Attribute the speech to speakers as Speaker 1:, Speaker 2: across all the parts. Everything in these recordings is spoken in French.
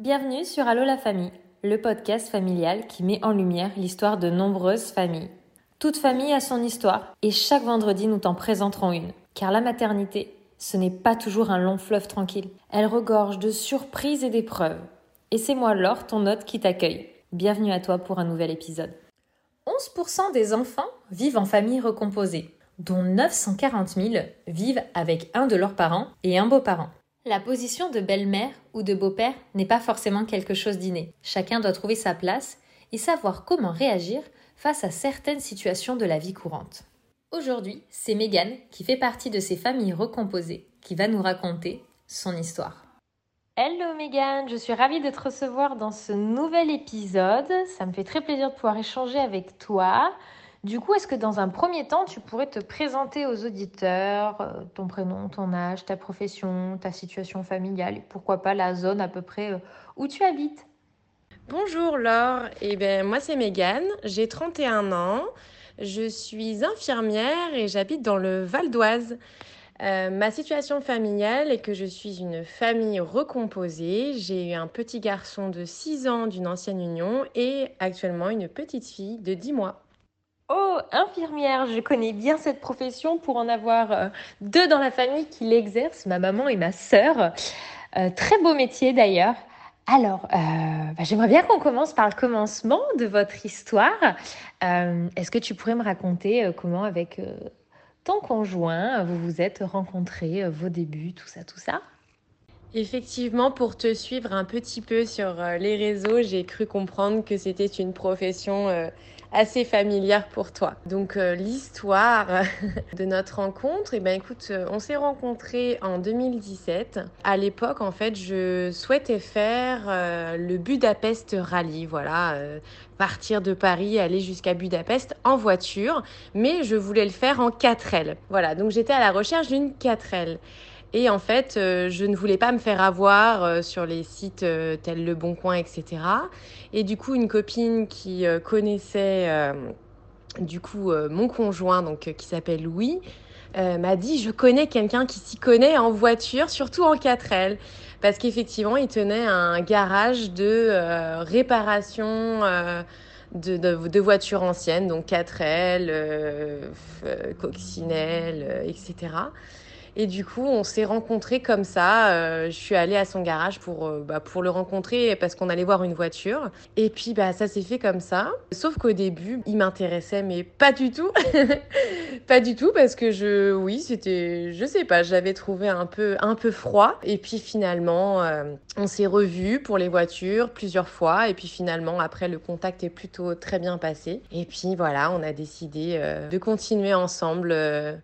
Speaker 1: Bienvenue sur Allo la famille, le podcast familial qui met en lumière l'histoire de nombreuses familles. Toute famille a son histoire et chaque vendredi nous t'en présenterons une. Car la maternité, ce n'est pas toujours un long fleuve tranquille. Elle regorge de surprises et d'épreuves. Et c'est moi Laure, ton hôte, qui t'accueille. Bienvenue à toi pour un nouvel épisode. 11% des enfants vivent en famille recomposée, dont 940 000 vivent avec un de leurs parents et un beau-parent. La position de belle-mère ou de beau-père n'est pas forcément quelque chose d'inné. Chacun doit trouver sa place et savoir comment réagir face à certaines situations de la vie courante. Aujourd'hui, c'est Megan qui fait partie de ces familles recomposées qui va nous raconter son histoire. Hello Megan, je suis ravie de te recevoir dans ce nouvel épisode. Ça me fait très plaisir de pouvoir échanger avec toi. Du coup, est-ce que dans un premier temps, tu pourrais te présenter aux auditeurs euh, ton prénom, ton âge, ta profession, ta situation familiale et pourquoi pas la zone à peu près euh, où tu habites?
Speaker 2: Bonjour Laure, eh ben, moi c'est Mégane, j'ai 31 ans, je suis infirmière et j'habite dans le Val d'Oise. Euh, ma situation familiale est que je suis une famille recomposée. J'ai eu un petit garçon de 6 ans d'une ancienne union et actuellement une petite fille de 10 mois.
Speaker 1: Infirmière, je connais bien cette profession pour en avoir euh, deux dans la famille qui l'exercent, ma maman et ma sœur. Euh, très beau métier d'ailleurs. Alors, euh, bah, j'aimerais bien qu'on commence par le commencement de votre histoire. Est-ce que tu pourrais me raconter comment avec ton conjoint vous vous êtes rencontrés, vos débuts, tout ça, tout ça?
Speaker 2: Effectivement, pour te suivre un petit peu sur les réseaux, j'ai cru comprendre que c'était une profession assez familière pour toi. Donc euh, l'histoire de notre rencontre, eh ben écoute, euh, on s'est rencontrés en 2017. À l'époque, en fait, je souhaitais faire euh, le Budapest Rally, voilà, partir de Paris, aller jusqu'à Budapest en voiture, mais je voulais le faire en 4L. Voilà, donc j'étais à la recherche d'une 4L. Et en fait, euh, je ne voulais pas me faire avoir euh, sur les sites euh, tels Le Bon Coin, etc. Et du coup, une copine qui connaissait du coup mon conjoint, donc qui s'appelle Louis, m'a dit je connais quelqu'un qui s'y connaît en voiture, surtout en 4L, parce qu'effectivement, il tenait un garage de réparation. De, voitures anciennes, donc 4L, coccinelle, etc. Et du coup, on s'est rencontrés comme ça. Euh, je suis allée à son garage pour, euh, bah, pour le rencontrer parce qu'on allait voir une voiture. Et puis, bah, ça s'est fait comme ça. Sauf qu'au début, il m'intéressait, mais pas du tout. pas du tout parce que je, oui, c'était, je sais pas, j'avais trouvé un peu, un peu froid. Et puis finalement, euh, on s'est revus pour les voitures plusieurs fois. Et puis finalement, après, le contact est plutôt très bien passé. Et puis voilà, on a décidé de continuer ensemble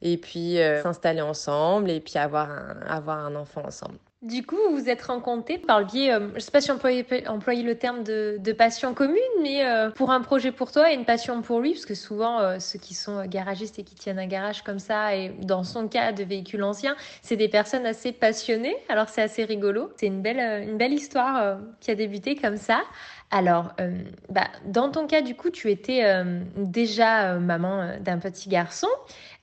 Speaker 2: et puis s'installer ensemble et puis avoir un, avoir un enfant ensemble.
Speaker 1: Du coup, vous vous êtes rencontrés par le biais, euh, je ne sais pas si on peut employer le terme de, passion commune, mais euh, pour un projet pour toi et une passion pour lui, parce que souvent euh, ceux qui sont garagistes et qui tiennent un garage comme ça, et dans son cas de véhicules anciens, c'est des personnes assez passionnées, alors c'est assez rigolo. C'est une belle, une belle histoire qui a débuté comme ça. Alors, bah, dans ton cas, du coup, tu étais déjà maman d'un petit garçon.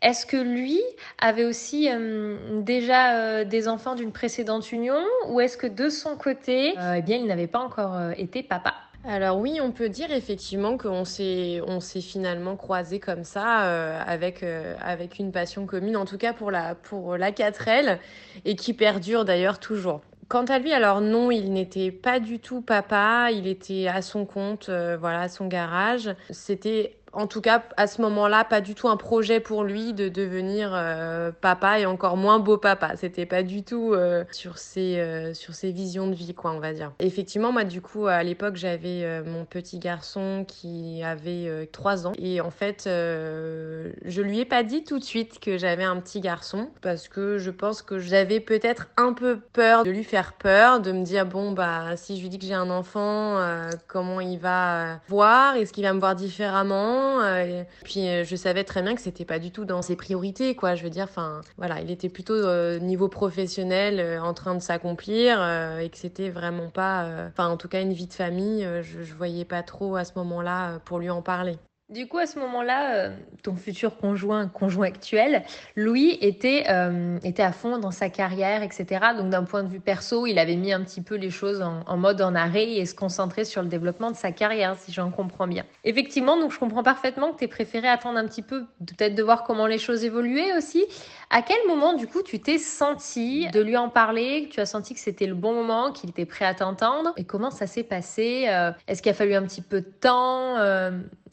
Speaker 1: Est-ce que lui avait aussi euh, déjà euh, des enfants d'une précédente union? Ou est-ce que de son côté, euh, eh bien, il n'avait pas encore été papa?
Speaker 2: Alors oui, on peut dire effectivement qu'on s'est on s'est finalement croisé comme ça avec avec une passion commune en tout cas pour la pour la 4L et qui perdure d'ailleurs toujours. Quant à lui, alors non, il n'était pas du tout papa, il était à son compte, voilà, à son garage. C'était en tout cas, à ce moment-là, pas du tout un projet pour lui de devenir euh, papa et encore moins beau papa. C'était pas du tout euh, sur ses euh, sur ses visions de vie, quoi, on va dire. Effectivement, moi, du coup, à l'époque, j'avais mon petit garçon qui avait trois ans et en fait, je lui ai pas dit tout de suite que j'avais un petit garçon parce que je pense que j'avais peut-être un peu peur de lui faire peur, de me dire bon bah si je lui dis que j'ai un enfant, comment il va voir, est-ce qu'il va me voir différemment? Euh, puis euh, je savais très bien que c'était pas du tout dans ses priorités, quoi. Je veux dire, enfin, voilà, il était plutôt euh, niveau professionnel en train de s'accomplir et que c'était vraiment pas, enfin, en tout cas, une vie de famille. Je, je voyais pas trop à ce moment-là pour lui en parler.
Speaker 1: Du coup, à ce moment-là, euh, ton futur conjoint, conjoint actuel, Louis était, euh, était à fond dans sa carrière, etc. Donc, d'un point de vue perso, il avait mis un petit peu les choses en, mode en arrêt et se concentrer sur le développement de sa carrière, si j'en comprends bien. Effectivement, donc je comprends parfaitement que tu aies préféré attendre un petit peu, peut-être de voir comment les choses évoluaient aussi. À quel moment, du coup, tu t'es senti de lui en parler, tu as senti que c'était le bon moment, qu'il était prêt à t'entendre? Et comment ça s'est passé euh, Est-ce qu'il a fallu un petit peu de temps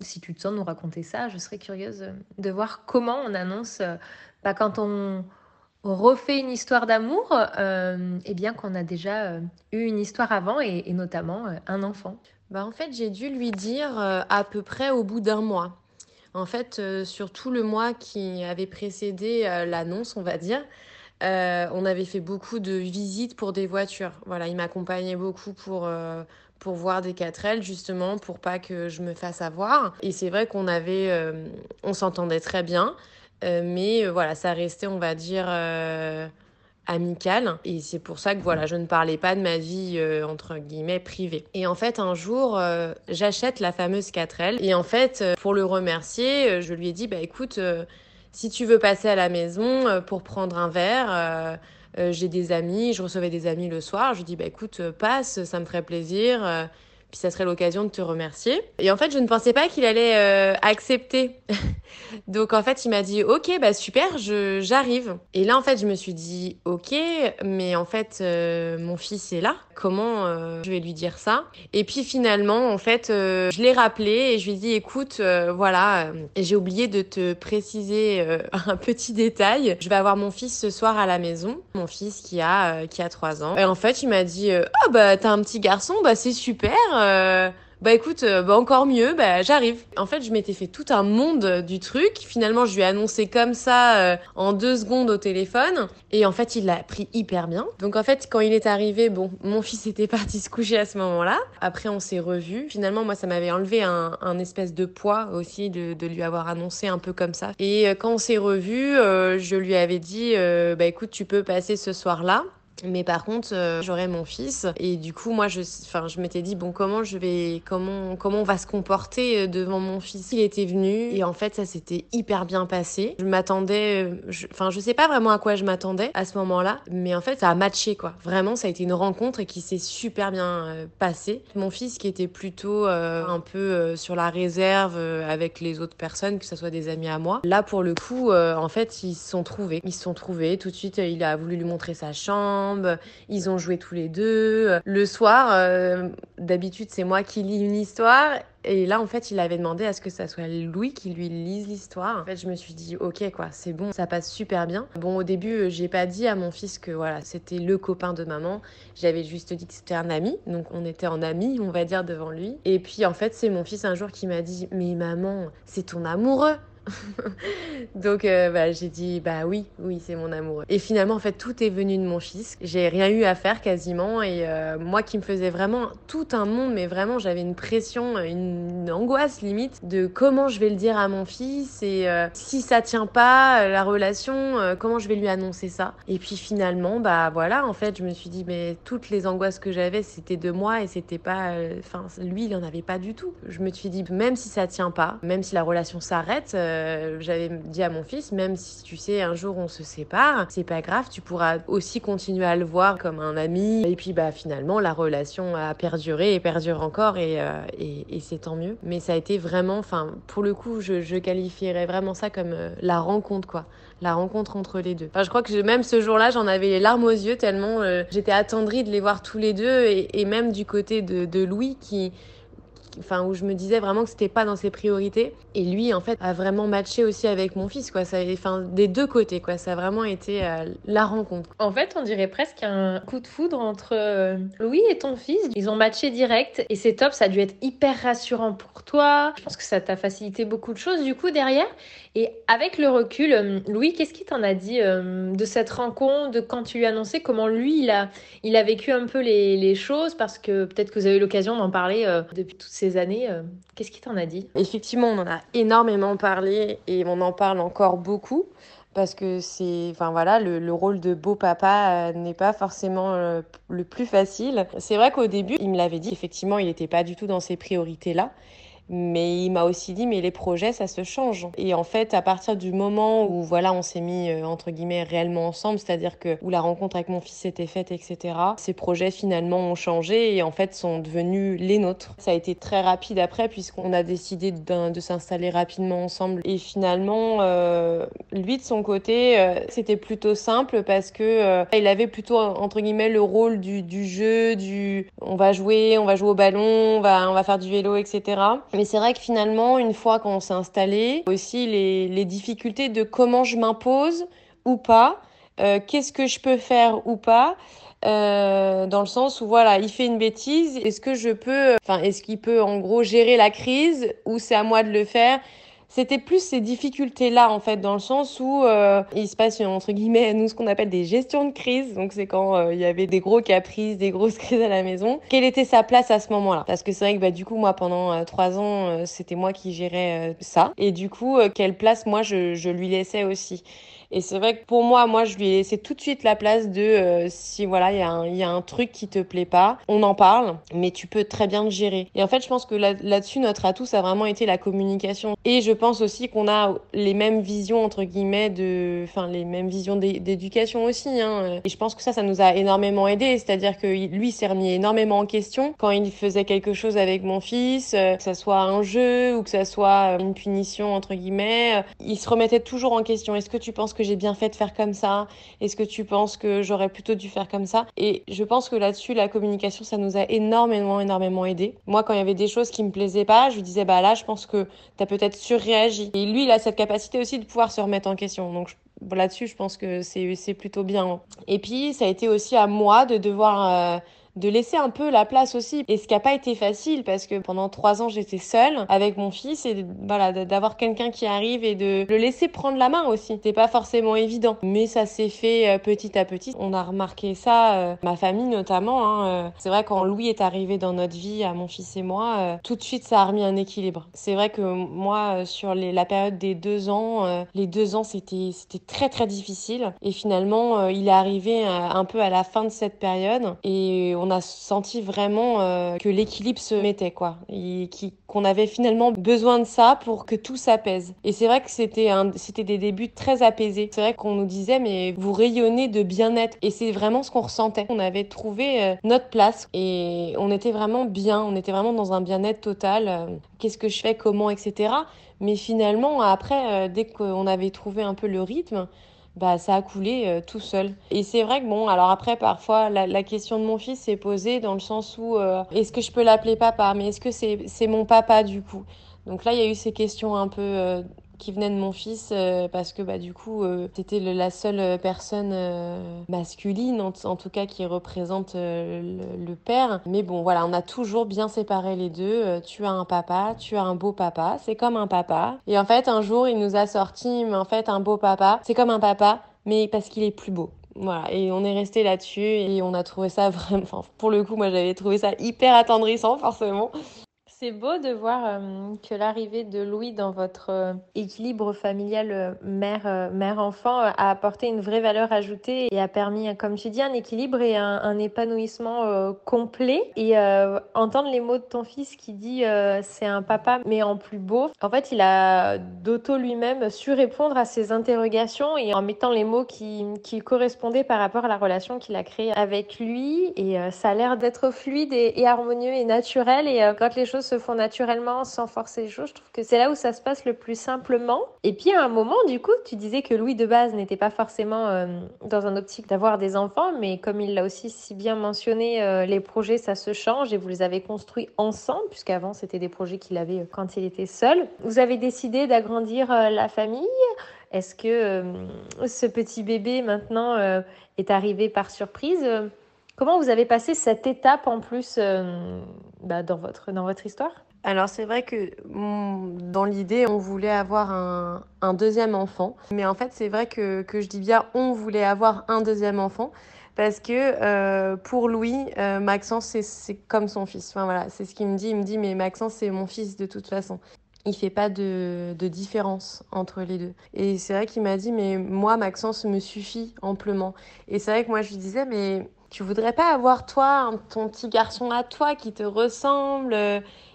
Speaker 1: si tu te sens nous raconter ça, je serais curieuse de voir comment on annonce, euh, bah, quand on refait une histoire d'amour, euh, eh bien qu'on a déjà euh, eu une histoire avant et, notamment un enfant.
Speaker 2: Bah en fait, j'ai dû lui dire à peu près au bout d'un mois. En fait, sur tout le mois qui avait précédé l'annonce, on va dire, on avait fait beaucoup de visites pour des voitures. Voilà, il m'accompagnait beaucoup pour, pour voir des 4L justement pour pas que je me fasse avoir. Et c'est vrai qu'on avait, euh, on s'entendait très bien, euh, mais euh, voilà, ça restait, on va dire, amical. Et c'est pour ça que voilà, je ne parlais pas de ma vie entre guillemets privée. Et en fait, un jour, j'achète la fameuse 4L et en fait, pour le remercier, je lui ai dit, bah écoute, si tu veux passer à la maison pour prendre un verre euh, j'ai des amis, je recevais des amis le soir. Je dis, bah écoute, euh, passe, ça me ferait plaisir. Euh, puis ça serait l'occasion de te remercier. Et en fait, je ne pensais pas qu'il allait euh, accepter. Donc en fait, il m'a dit OK, bah super, je j'arrive. Et là en fait, je me suis dit OK, mais en fait euh, mon fils est là. Comment euh, je vais lui dire ça? Et puis finalement, en fait, je l'ai rappelé et je lui ai dit écoute, voilà, j'ai oublié de te préciser un petit détail. Je vais avoir mon fils ce soir à la maison, mon fils qui a qui a 3 ans. Et en fait, il m'a dit "Ah bah t'as un petit garçon, bah c'est super." Euh, bah écoute, euh, bah encore mieux, bah j'arrive. En fait, je m'étais fait tout un monde du truc. Finalement, je lui ai annoncé comme ça euh, en deux secondes au téléphone. Et en fait, il l'a pris hyper bien. Donc en fait, quand il est arrivé, bon, mon fils était parti se coucher à ce moment-là. Après, on s'est revus. Finalement, moi, ça m'avait enlevé un, espèce de poids aussi de, lui avoir annoncé un peu comme ça. Et quand on s'est revus, je lui avais dit, bah écoute, tu peux passer ce soir-là. Mais par contre, euh, j'aurais mon fils et du coup, moi, je, enfin, je m'étais dit bon, comment je vais, comment, comment on va se comporter euh, devant mon fils? Il était venu et en fait, ça s'était hyper bien passé. Je m'attendais, euh, enfin, je, sais pas vraiment à quoi je m'attendais à ce moment-là, mais en fait, ça a matché quoi. Vraiment, ça a été une rencontre qui s'est super bien passée. Mon fils qui était plutôt un peu sur la réserve avec les autres personnes, que ce soit des amis à moi. Là, pour le coup, en fait, ils se sont trouvés. Ils se sont trouvés. Tout de suite, il a voulu lui montrer sa chambre ils ont joué tous les deux. Le soir, euh, d'habitude, c'est moi qui lis une histoire. Et là, en fait, il avait demandé à ce que ça soit Louis qui lui lise l'histoire. En fait, je me suis dit, ok, quoi, c'est bon, ça passe super bien. Bon, au début, euh, j'ai pas dit à mon fils que voilà, c'était le copain de maman. J'avais juste dit que c'était un ami. Donc, on était en ami, on va dire, devant lui. Et puis, en fait, c'est mon fils un jour qui m'a dit, mais maman, c'est ton amoureux. Donc euh, bah, j'ai dit bah oui, oui c'est mon amoureux. Et finalement en fait tout est venu de mon fils. J'ai rien eu à faire quasiment et euh, moi qui me faisais vraiment tout un monde, mais vraiment j'avais une pression, une angoisse limite de comment je vais le dire à mon fils et euh, si ça tient pas la relation, comment je vais lui annoncer ça. Et puis finalement bah voilà en fait je me suis dit mais toutes les angoisses que j'avais c'était de moi et c'était pas, enfin lui il en avait pas du tout. Je me suis dit même si ça tient pas, même si la relation s'arrête euh, j'avais dit à mon fils, même si tu sais, un jour on se sépare, c'est pas grave, tu pourras aussi continuer à le voir comme un ami. Et puis bah finalement, la relation a perduré et perdure encore et, euh, c'est tant mieux. Mais ça a été vraiment, enfin, pour le coup, je, qualifierais vraiment ça comme euh, la rencontre, quoi. La rencontre entre les deux. Je crois que même ce jour-là, j'en avais les larmes aux yeux tellement j'étais attendrie de les voir tous les deux et, même du côté de Louis qui enfin où je me disais vraiment que c'était pas dans ses priorités. Et lui en fait a vraiment matché aussi avec mon fils quoi. Ça enfin des deux côtés quoi. Ça a vraiment été euh, la rencontre.
Speaker 1: En fait on dirait presque un coup de foudre entre euh, Louis et ton fils. Ils ont matché direct et c'est top. Ça a dû être hyper rassurant pour toi. Je pense que ça t'a facilité beaucoup de choses du coup derrière et avec le recul euh, Louis qu'est-ce qu'il t'en a dit de cette rencontre de quand tu lui as annoncé comment lui il a il a vécu un peu les, les choses? Parce que peut-être que vous avez eu l'occasion d'en parler depuis toutes ces années. Euh, qu'est-ce qui t'en a dit?
Speaker 2: Effectivement, on en a énormément parlé et on en parle encore beaucoup parce que c'est, enfin voilà, le, rôle de beau papa euh, n'est pas forcément euh, le plus facile. C'est vrai qu'au début, il me l'avait dit, effectivement, il n'était pas du tout dans ses priorités là. Mais il m'a aussi dit, mais les projets, ça se change. Et en fait, à partir du moment où, voilà, on s'est mis, euh, entre guillemets, réellement ensemble, c'est-à-dire que où la rencontre avec mon fils s'était faite, etc., ces projets finalement ont changé et en fait sont devenus les nôtres. Ça a été très rapide après, puisqu'on a décidé de s'installer rapidement ensemble. Et finalement, euh, lui, de son côté, euh, c'était plutôt simple parce que il avait plutôt, entre guillemets, le rôle du, du jeu, du on va jouer, on va jouer au ballon, on va, on va faire du vélo, etc. Mais c'est vrai que finalement, une fois qu'on s'est installé, aussi les, difficultés de comment je m'impose ou pas, euh, qu'est-ce que je peux faire ou pas. Euh, dans le sens où voilà, il fait une bêtise, est-ce que je peux, enfin, est-ce qu'il peut en gros gérer la crise ou c'est à moi de le faire c'était plus ces difficultés-là, en fait, dans le sens où euh, il se passe, entre guillemets, nous, ce qu'on appelle des gestions de crise. Donc, c'est quand euh, il y avait des gros caprices, des grosses crises à la maison. Quelle était sa place à ce moment-là? Parce que c'est vrai que, bah, du coup, moi, pendant euh, trois ans, c'était moi qui gérais ça. Et du coup, quelle place, moi, je, je lui laissais aussi et c'est vrai que pour moi, moi, je lui ai laissé tout de suite la place de euh, si voilà, il y, a un, truc qui te plaît pas, on en parle, mais tu peux très bien le gérer. Et en fait, je pense que là-dessus, notre atout, ça a vraiment été la communication. Et je pense aussi qu'on a les mêmes visions, entre guillemets, de, enfin, les mêmes visions d'éducation aussi. Hein. Et je pense que ça, ça nous a énormément aidé. C'est-à-dire que lui s'est remis énormément en question quand il faisait quelque chose avec mon fils, euh, que ça soit un jeu ou que ça soit une punition, entre guillemets. Il se remettait toujours en question. Est-ce que tu penses que j'ai bien fait de faire comme ça? Est-ce que tu penses que j'aurais plutôt dû faire comme ça? Et je pense que là-dessus, la communication, ça nous a énormément, énormément aidé. Moi, quand il y avait des choses qui me plaisaient pas, je lui disais, bah là, je pense que tu as peut-être surréagi. Et lui, il a cette capacité aussi de pouvoir se remettre en question. Donc, là-dessus, je pense que c'est plutôt bien. Et puis, ça a été aussi à moi de devoir... Euh, de laisser un peu la place aussi. Et ce qui n'a pas été facile parce que pendant trois ans j'étais seule avec mon fils et voilà d'avoir quelqu'un qui arrive et de le laisser prendre la main aussi. C'était pas forcément évident, mais ça s'est fait euh, petit à petit. On a remarqué ça, euh, ma famille notamment. Hein, euh. C'est vrai quand Louis est arrivé dans notre vie, à mon fils et moi, tout de suite ça a remis un équilibre. C'est vrai que moi sur la période des deux ans, les deux ans c'était très très difficile et finalement il est arrivé un peu à la fin de cette période et a senti vraiment euh, que l'équilibre se mettait, quoi. Et qu'on avait finalement besoin de ça pour que tout s'apaise. Et c'est vrai que c'était des débuts très apaisés. C'est vrai qu'on nous disait, mais vous rayonnez de bien-être. Et c'est vraiment ce qu'on ressentait. On avait trouvé euh, notre place et on était vraiment bien. On était vraiment dans un bien-être total. Euh, qu'est-ce que je fais, comment, etc. Mais finalement, après, dès qu'on avait trouvé un peu le rythme, bah, ça a coulé euh, tout seul. Et c'est vrai que bon, alors après, parfois, la, question de mon fils s'est posée dans le sens où euh, est-ce que je peux l'appeler papa? Mais est-ce que c'est mon papa du coup? Donc là, il y a eu ces questions un peu euh, qui venait de mon fils euh, parce que bah du coup euh, c'était la seule personne euh, masculine en, tout cas qui représente le, père. Mais bon voilà on a toujours bien séparé les deux. Tu as un papa tu as un beau papa. C'est comme un papa. Et en fait un jour il nous a sorti mais en fait un beau papa c'est comme un papa mais parce qu'il est plus beau. Voilà, et on est resté là-dessus et on a trouvé ça vraiment, pour le coup, moi j'avais trouvé ça hyper attendrissant forcément.
Speaker 1: C'est beau de voir euh, que l'arrivée de Louis dans votre euh, équilibre familial euh, mère, mère-enfant a apporté une vraie valeur ajoutée et a permis, comme tu dis, un équilibre et un, épanouissement complet. Et entendre les mots de ton fils qui dit c'est un papa mais en plus beau, en fait, il a d'auto lui-même su répondre à ses interrogations et en mettant les mots qui, qui correspondaient par rapport à la relation qu'il a créée avec lui. Et ça a l'air d'être fluide et, et, harmonieux et naturel. Et quand les choses se font naturellement sans forcer les choses. Je trouve que c'est là où ça se passe le plus simplement. Et puis à un moment, du coup, tu disais que Louis de base n'était pas forcément euh, dans un optique d'avoir des enfants, mais comme il l'a aussi si bien mentionné, euh, les projets, ça se change et vous les avez construits ensemble, puisqu'avant, c'était des projets qu'il avait euh, quand il était seul. Vous avez décidé d'agrandir la famille. Est-ce que ce petit bébé maintenant est arrivé par surprise? Comment vous avez passé cette étape en plus euh, bah, dans, votre, dans votre histoire?
Speaker 2: Alors c'est vrai que mm, dans l'idée, on voulait avoir un, un, deuxième enfant. Mais en fait, c'est vrai que, que, je dis bien on voulait avoir un deuxième enfant. Parce que euh, pour Louis, euh, Maxence, c'est comme son fils. Enfin voilà, c'est ce qu'il me dit. Il me dit, mais Maxence, c'est mon fils de toute façon. Il fait pas de, de différence entre les deux. Et c'est vrai qu'il m'a dit, mais moi, Maxence me suffit amplement. Et c'est vrai que moi, je lui disais, mais tu voudrais pas avoir toi ton petit garçon à toi qui te ressemble?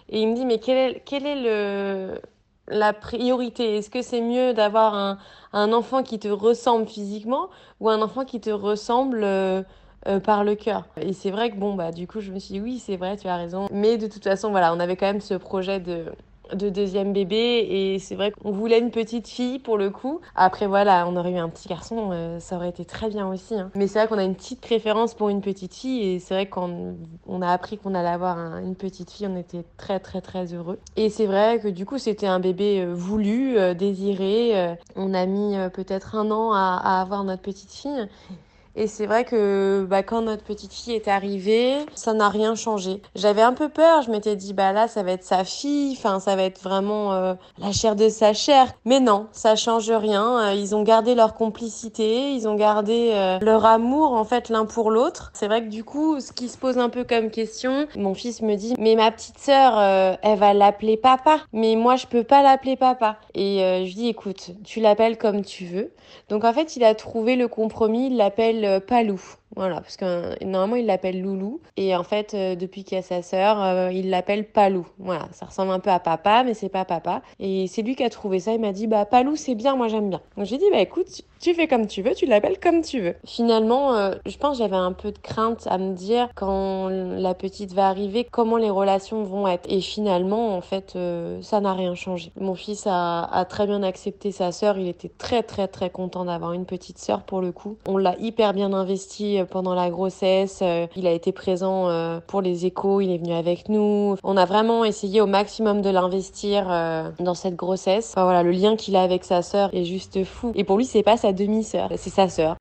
Speaker 2: Et il me dit mais quel est, est le la priorité? Est-ce que c'est mieux d'avoir un, un, enfant qui te ressemble physiquement ou un enfant qui te ressemble euh, euh, par le cœur? Et c'est vrai que bon, bah du coup, je me suis dit oui, c'est vrai, tu as raison. Mais de toute façon, voilà, on avait quand même ce projet de de deuxième bébé et c'est vrai qu'on voulait une petite fille pour le coup. Après voilà, on aurait eu un petit garçon, euh, ça aurait été très bien aussi. Hein. Mais c'est vrai qu'on a une petite préférence pour une petite fille et c'est vrai qu'on on a appris qu'on allait avoir une petite fille, on était très très très heureux. Et c'est vrai que du coup c'était un bébé euh, voulu, euh, désiré. on a mis peut-être un an à, à avoir notre petite fille. Et c'est vrai que bah, quand notre petite fille est arrivée, ça n'a rien changé. J'avais un peu peur, je m'étais dit bah là ça va être sa fille, enfin ça va être vraiment euh, la chair de sa chair. Mais non, ça change rien. Euh, ils ont gardé leur complicité, ils ont gardé euh, leur amour en fait l'un pour l'autre. C'est vrai que du coup, ce qui se pose un peu comme question, mon fils me dit mais ma petite sœur, elle va l'appeler papa, mais moi je peux pas l'appeler papa. Et je dis écoute, tu l'appelles comme tu veux. Donc en fait, il a trouvé le compromis, il l'appelle euh, Palou. Voilà, parce que normalement il l'appelle Loulou et en fait euh, depuis qu'il y a sa sœur, euh, il l'appelle Palou. Voilà, ça ressemble un peu à papa mais c'est pas papa. Et c'est lui qui a trouvé ça, il m'a dit bah Palou c'est bien, moi j'aime bien. Donc j'ai dit bah écoute, tu fais comme tu veux, tu l'appelles comme tu veux. Finalement, euh, je pense j'avais un peu de crainte à me dire quand la petite va arriver comment les relations vont être. Et finalement en fait ça n'a rien changé. Mon fils a, a très bien accepté sa sœur, il était très très très content d'avoir une petite sœur pour le coup. On l'a hyper bien investi pendant la grossesse. Euh, il a été présent euh, pour les échos, il est venu avec nous. On a vraiment essayé au maximum de l'investir euh, dans cette grossesse. Enfin, voilà, le lien qu'il a avec sa sœur est juste fou. Et pour lui, c'est pas sa demi-sœur, c'est sa sœur.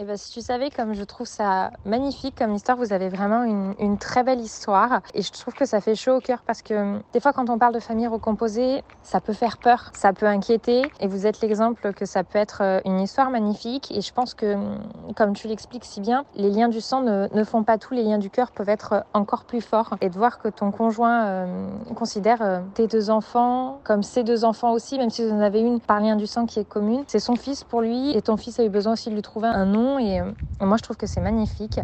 Speaker 1: Eh ben, si tu savais comme je trouve ça magnifique comme histoire, vous avez vraiment une, très belle histoire. Et je trouve que ça fait chaud au cœur parce que hum, des fois, quand on parle de famille recomposée, ça peut faire peur, ça peut inquiéter. Et vous êtes l'exemple que ça peut être euh, une histoire magnifique. Et je pense que, hum, comme tu l'expliques si bien, les liens du sang ne, font pas tout. Les liens du cœur peuvent être euh, encore plus forts. Et de voir que ton conjoint euh, considère euh, tes deux enfants comme ses deux enfants aussi, même si vous en avez une par lien du sang qui est commune, c'est son fils pour lui. Et ton fils a eu besoin aussi de lui trouver un nom et, euh, moi je trouve que c'est magnifique.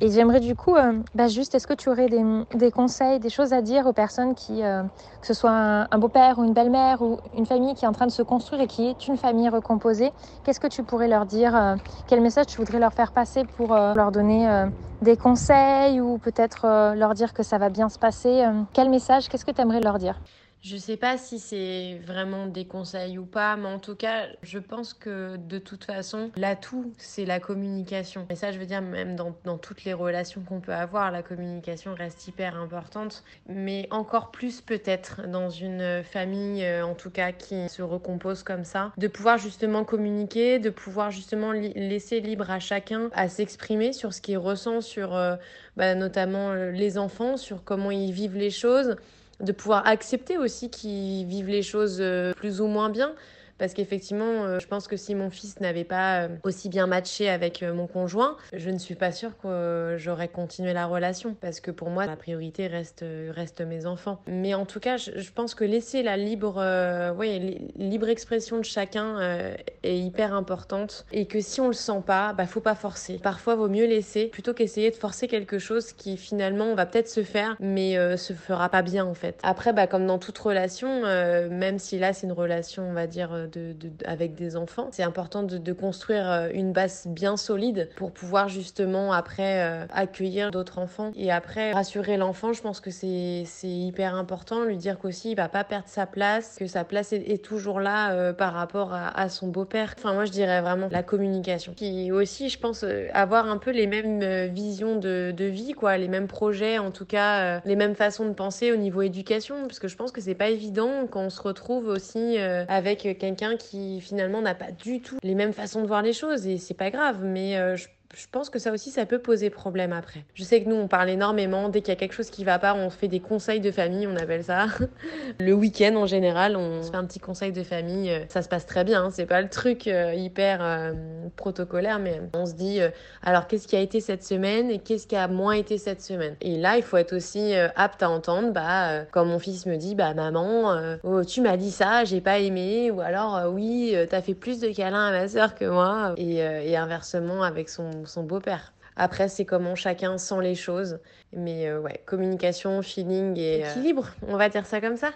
Speaker 1: Et j'aimerais du coup, euh, bah juste, est-ce que tu aurais des, conseils, des choses à dire aux personnes qui, euh, que ce soit un, beau-père ou une belle-mère ou une famille qui est en train de se construire et qui est une famille recomposée Qu'est-ce que tu pourrais leur dire Quel message tu voudrais leur faire passer pour leur donner des conseils ou peut-être leur dire que ça va bien se passer Quel message Qu'est-ce que tu aimerais leur dire?
Speaker 2: Je sais pas si c'est vraiment des conseils ou pas, mais en tout cas, je pense que de toute façon, l'atout, c'est la communication. Et ça, je veux dire, même dans, toutes les relations qu'on peut avoir, la communication reste hyper importante, mais encore plus peut-être dans une famille, euh, en tout cas, qui se recompose comme ça, de pouvoir justement communiquer, de pouvoir justement laisser libre à chacun à s'exprimer sur ce qu'il ressent, sur euh, bah, notamment euh, les enfants, sur comment ils vivent les choses de pouvoir accepter aussi qu'ils vivent les choses euh, plus ou moins bien parce qu'effectivement, euh, je pense que si mon fils n'avait pas euh, aussi bien matché avec euh, mon conjoint, je ne suis pas sûre que j'aurais continué la relation. Parce que pour moi, la priorité reste, reste mes enfants. Mais en tout cas, je, pense que laisser la libre, ouais, libre expression de chacun est hyper importante. Et que si on le sent pas, bah faut pas forcer. Parfois, vaut mieux laisser plutôt qu'essayer de forcer quelque chose qui finalement va peut-être se faire, mais se fera pas bien en fait. Après, bah, comme dans toute relation, même si là c'est une relation, on va dire, de, avec des enfants. C'est important de, de, construire euh, une base bien solide pour pouvoir justement après euh, accueillir d'autres enfants et après rassurer l'enfant. Je pense que c'est hyper important, lui dire qu'aussi il va pas perdre sa place, que sa place est, toujours là euh, par rapport à, à son beau-père. Enfin moi je dirais vraiment la communication. Qui aussi je pense avoir un peu les mêmes visions de, de vie quoi, les mêmes projets en tout cas, les mêmes façons de penser au niveau éducation parce que je pense que c'est pas évident quand on se retrouve aussi avec quelqu'un quelqu'un qui finalement n'a pas du tout les mêmes façons de voir les choses et c'est pas grave, mais euh, je je pense que ça aussi, ça peut poser problème après. Je sais que nous, on parle énormément. Dès qu'il y a quelque chose qui va pas, on fait des conseils de famille, on appelle ça. le week-end, en général, on se fait un petit conseil de famille. Ça se passe très bien. Hein. C'est pas le truc euh, hyper euh, protocolaire, mais on se dit, euh, alors, qu'est-ce qui a été cette semaine et qu'est-ce qui a moins été cette semaine? Et là, il faut être aussi apte à entendre, bah, quand mon fils me dit, bah, maman, oh, tu m'as dit ça, j'ai pas aimé, ou alors, oui, t'as fait plus de câlins à ma sœur que moi, et inversement avec son son beau-père. Après, c'est comment chacun sent les choses. Mais ouais, communication, feeling et équilibre, on va dire ça comme ça.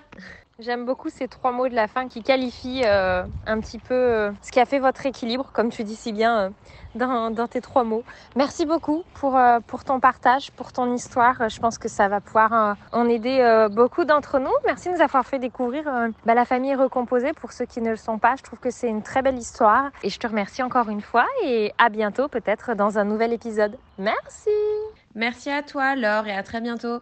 Speaker 1: J'aime beaucoup ces trois mots de la fin qui qualifient euh, un petit peu euh, ce qui a fait votre équilibre, comme tu dis si bien euh, dans, dans, tes trois mots. Merci beaucoup pour, pour ton partage, pour ton histoire. Je pense que ça va pouvoir en aider beaucoup d'entre nous. Merci de nous avoir fait découvrir bah, la famille recomposée pour ceux qui ne le sont pas. Je trouve que c'est une très belle histoire et je te remercie encore une fois et à bientôt peut-être dans un nouvel épisode. Merci.
Speaker 2: Merci à toi Laure et à très bientôt.